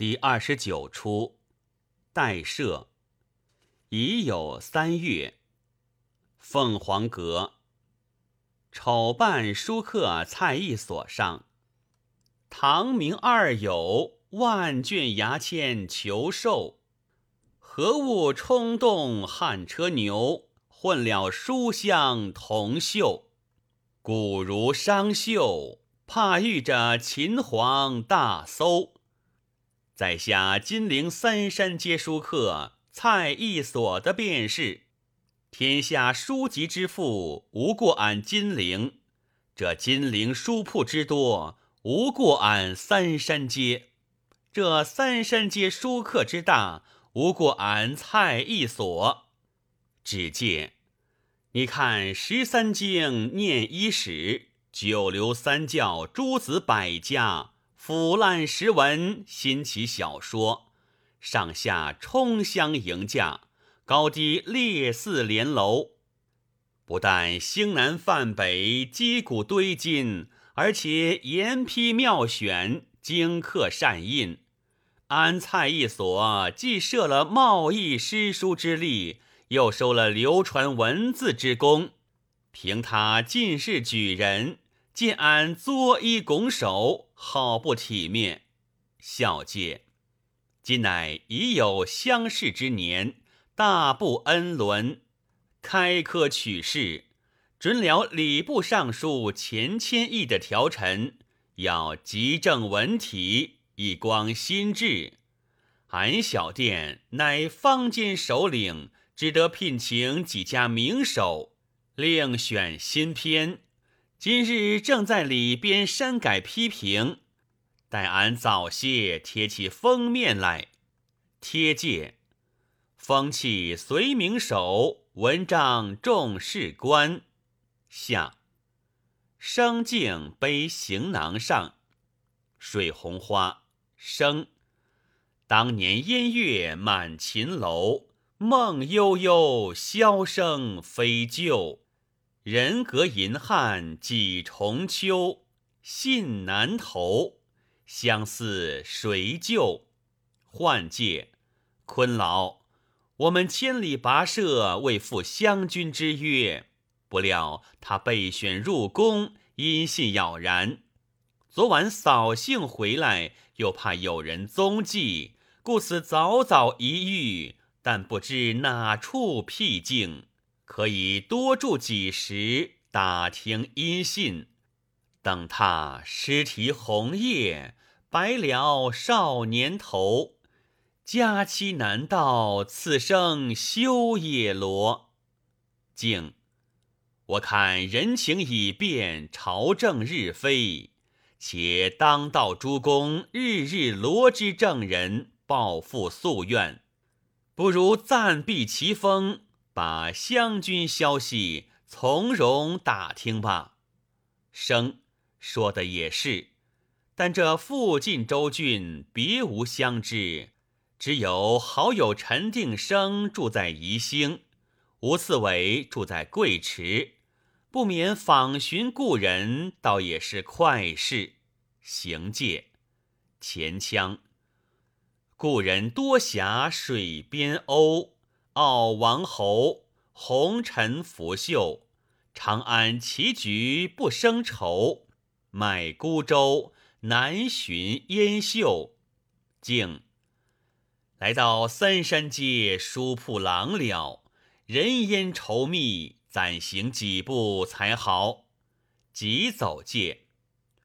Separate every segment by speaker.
Speaker 1: 第二十九出，代设。已有三月。凤凰阁，丑扮书客蔡义所上。唐明二友，万卷牙签求寿。何物冲动汉车牛？混了书香铜锈。古如商秀，怕遇着秦皇大搜。在下金陵三山街书客蔡义所的便是，天下书籍之富，无过俺金陵；这金陵书铺之多，无过俺三山街；这三山街书客之大，无过俺蔡义所。只见你看十三经念一史，九流三教诸子百家。腐烂时文，新奇小说，上下冲相迎驾，高低列似连楼。不但兴南泛北，击鼓堆金，而且严批妙选，精刻善印。安蔡一所既设了贸易诗书之力，又收了流传文字之功。凭他进士举人。见俺作揖拱手，好不体面。孝介，今乃已有相识之年，大不恩伦。开科取士，准了礼部尚书钱谦益的条陈，要急正文体，以光心志。俺小店乃坊间首领，只得聘请几家名手，另选新篇。今日正在里边删改批评，待俺早些贴起封面来。贴介：风气随名手，文章重士官。下生敬背行囊上，水红花生。当年烟月满秦楼，梦悠悠，箫声飞旧。人隔银汉几重秋，信难投，相思谁救？换介，昆老，我们千里跋涉，为赴湘军之约，不料他被选入宫，音信杳然。昨晚扫兴回来，又怕有人踪迹，故此早早一遇，但不知哪处僻静。可以多住几时，打听音信。等他尸体红叶，白了少年头。佳期难到，此生休也罗。静，我看人情已变，朝政日非，且当道诸公日日罗之正人，报复夙愿，不如暂避其锋。把湘军消息从容打听吧。生说的也是，但这附近州郡别无相知，只有好友陈定生住在宜兴，吴次伟住在贵池，不免访寻故人，倒也是快事。行介前腔，故人多辖水边鸥。傲王侯，红尘拂袖，长安棋局不生愁。买孤舟，南寻烟秀。静来到三山街书铺廊了，人烟稠密，暂行几步才好。急走界，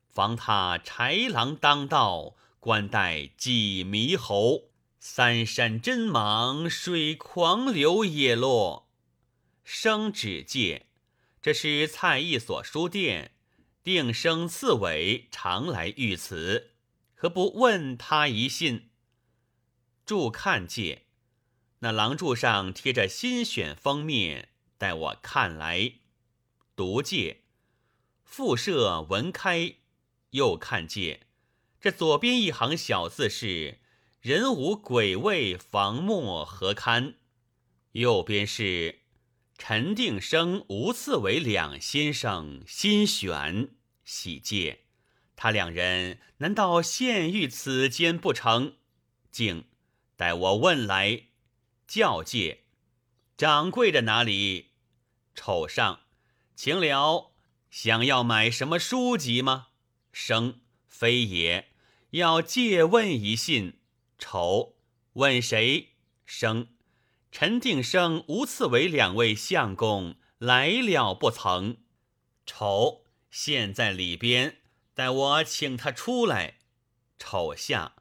Speaker 1: 防他豺狼当道，关待几猕猴。三山真莽，水狂流也落。生指界，这是蔡义所书店，定生刺猬常来遇此，何不问他一信？注看戒，那廊柱上贴着新选封面，待我看来。读戒，复设文开，又看戒，这左边一行小字是。人无鬼位，房莫何堪？右边是陈定生、吴次伟两先生心选喜戒，他两人难道现遇此间不成？静，待我问来。教戒，掌柜的哪里？丑上，请了。想要买什么书籍吗？生，非也。要借问一信。丑，问谁？生，陈定生、吴次为两位相公来了不曾？丑，现在里边，待我请他出来。丑下，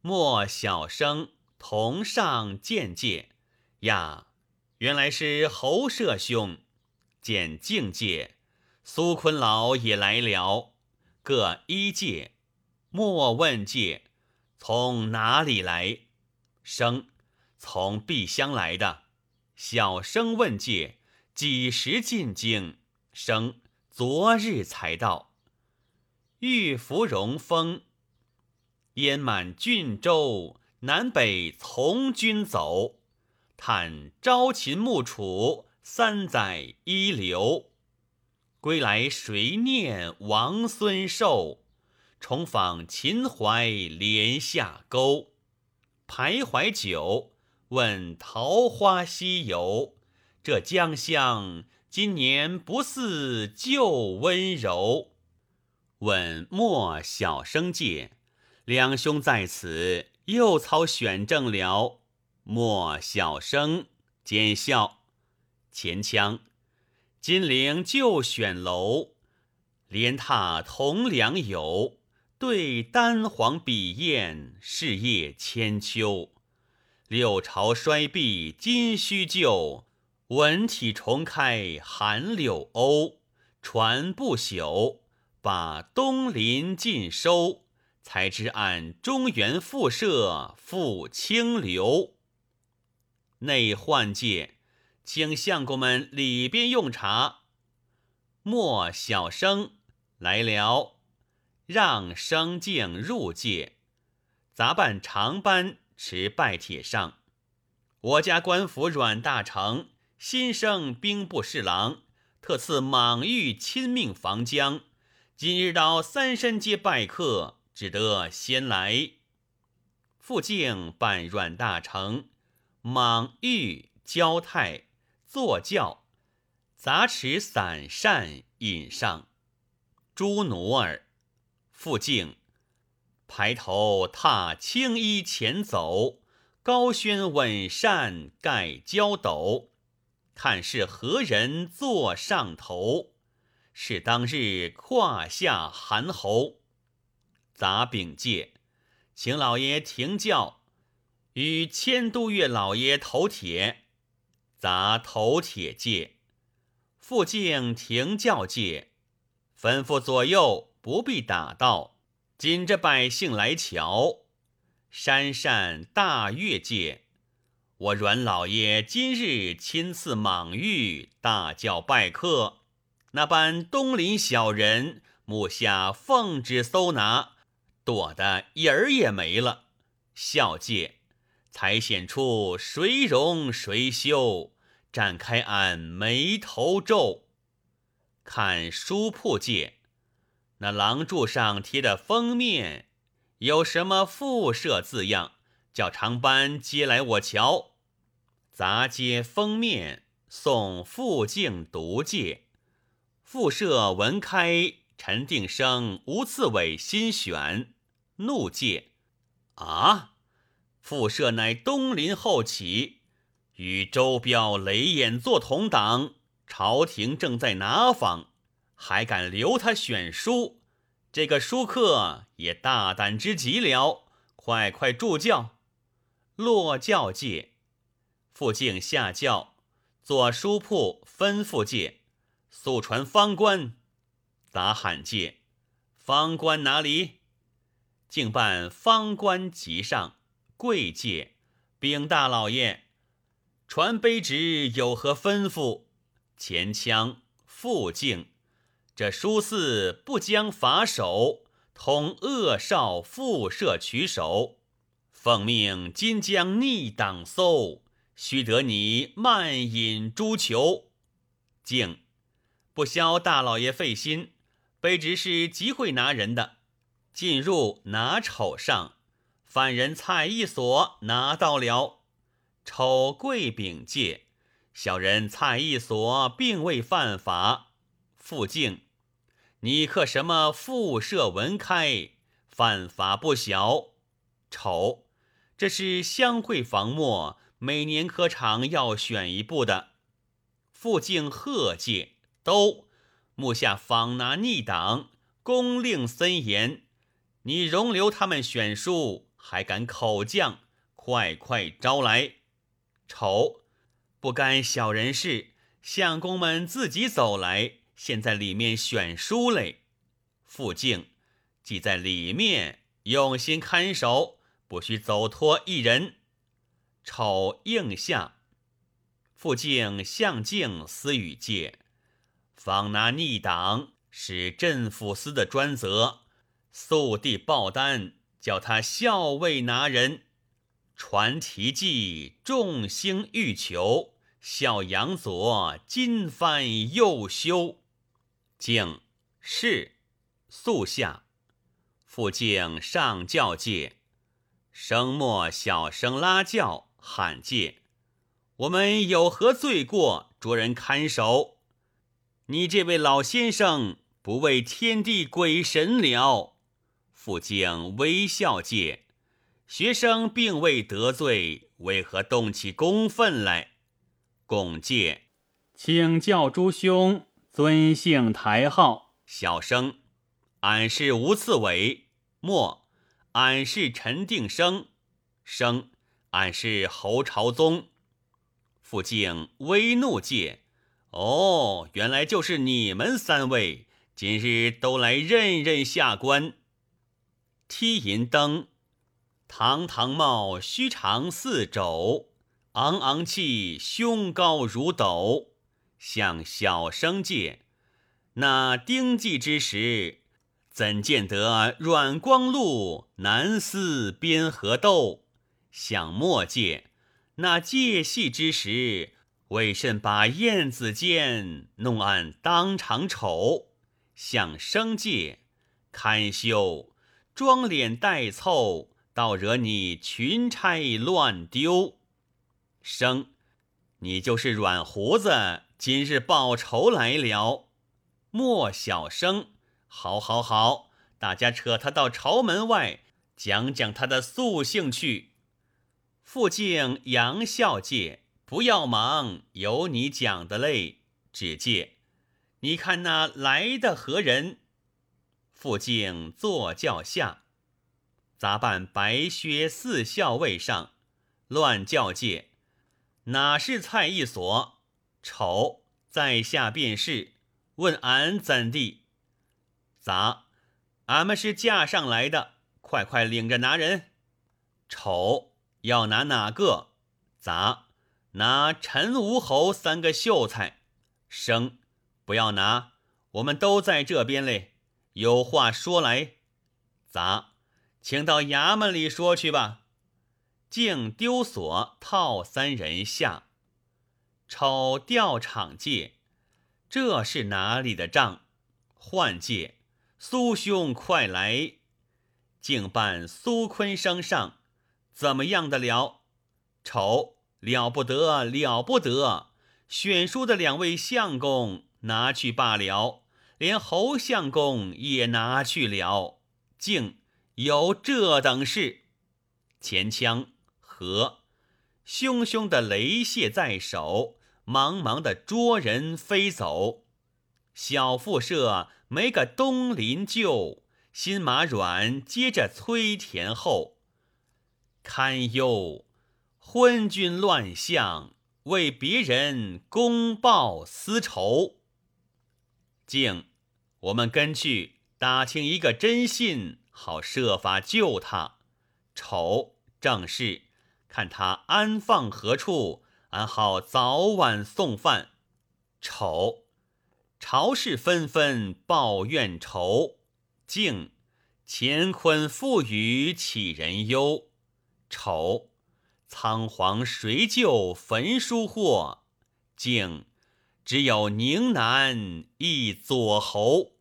Speaker 1: 莫小生同上见戒呀。原来是侯舍兄，见境界。苏坤老也来了，各一戒，莫问戒，从哪里来？生，从碧乡来的。小生问戒，几时进京？生，昨日才到。玉芙蓉峰，燕满郡州，南北从军走，叹朝秦暮楚，三载一流。归来谁念王孙寿？重访秦淮连下沟。徘徊久，问桃花西游。这江乡今年不似旧温柔。问莫小生借，两兄在此，又操选正了。莫小生奸笑，前腔。金陵旧选楼，连榻同梁友，对丹黄笔砚，事业千秋。六朝衰敝今须旧，文体重开寒柳欧。传不朽，把东林尽收，才知俺中原复社复清流。内换界。请相公们里边用茶。莫小生来聊，让生敬入界。杂办长班持拜帖上。我家官府阮大成新升兵部侍郎，特赐莽玉亲命防江。今日到三山街拜客，只得先来。复敬办阮大成、莽玉、焦太。坐轿，杂持散扇引上。诸奴儿，复敬。排头踏青衣前走，高轩稳扇盖焦斗。看是何人坐上头？是当日胯下韩侯。杂禀介，请老爷停轿，与千都岳老爷头帖。砸头铁戒，复敬停轿戒，吩咐左右不必打道，紧着百姓来瞧。山善大越界，我阮老爷今日亲赐莽玉，大叫拜客。那般东林小人，目下奉旨搜拿，躲得影儿也没了。孝戒才显出谁荣谁羞。展开俺眉头皱，看书铺界，那廊柱上贴的封面有什么复社字样？叫长班接来我瞧。杂接封面，送复敬读戒。复社文开，陈定生、吴次伟新选，怒戒啊！复社乃东林后起。与周彪、雷眼做同党，朝廷正在拿访，还敢留他选书？这个书客也大胆之极了！快快助教，落教界，复敬下教，做书铺吩咐界，速传方官，杂喊界，方官哪里？竟办方官即上，贵界禀大老爷。传卑职有何吩咐？前腔复敬，这书肆不将法守，同恶少复设取首。奉命今将逆党搜，须得你慢饮诛囚。敬，不消大老爷费心。卑职是极会拿人的，进入拿丑上，犯人蔡一所拿到了。丑贵禀戒，小人蔡一所并未犯法。傅敬，你刻什么复设文开，犯法不小。丑，这是湘会房墨，每年科场要选一部的。傅敬贺介，都目下访拿逆党，公令森严。你容留他们选书，还敢口降？快快招来！丑，不干小人事，相公们自己走来，现在里面选书嘞。傅敬，即在里面用心看守，不许走脱一人。丑应下。傅敬向敬私语戒，访拿逆党是镇抚司的专责。速递报单，叫他校尉拿人传题记，众星欲求，笑阳左金帆又修。敬是肃下，复敬上教戒，声末小声拉教喊戒。我们有何罪过，着人看守？你这位老先生不为天地鬼神了？复敬微笑戒，学生并未得罪，为何动起公愤来？拱戒，
Speaker 2: 请教诸兄尊姓台号？
Speaker 1: 小生，俺是吴次伟。莫，俺是陈定生。生，俺是侯朝宗。傅敬微怒戒，哦，原来就是你们三位，今日都来认认下官。踢银灯，堂堂帽须长四肘，昂昂气胸高如斗。向小生借，那丁季之时，怎见得阮光禄南司边河斗？向末借，那借戏之时，为甚把燕子剑弄暗当场丑？向生借，堪羞。装脸带凑，倒惹你群差乱丢。生，你就是软胡子，今日报仇来了。莫小生，好，好，好，大家扯他到朝门外，讲讲他的素性去。傅敬杨笑介，不要忙，有你讲的嘞。只介，你看那来的何人？傅敬坐轿下，杂办白靴四校尉上，乱叫界，哪是蔡一所？丑在下便是。问俺怎地？杂，俺们是架上来的，快快领着拿人。丑要拿哪个？杂，拿陈吴侯三个秀才。生，不要拿，我们都在这边嘞。有话说来，咋？请到衙门里说去吧。竟丢锁套三人下，抄调场界，这是哪里的账？换界，苏兄快来！竟办苏坤生上，怎么样的了？丑了不得了不得！选书的两位相公拿去罢了。连侯相公也拿去了，竟有这等事！前腔和汹汹的雷械在手，茫茫的捉人飞走。小腹舍没个东林救，新马软接着催田后。堪忧昏君乱相，为别人公报私仇。静。我们跟去打听一个真信，好设法救他。丑正是，看他安放何处，安好早晚送饭。丑朝事纷纷报怨愁，敬乾坤赋予杞人忧。丑仓皇谁救焚书祸？静只有宁南一左侯。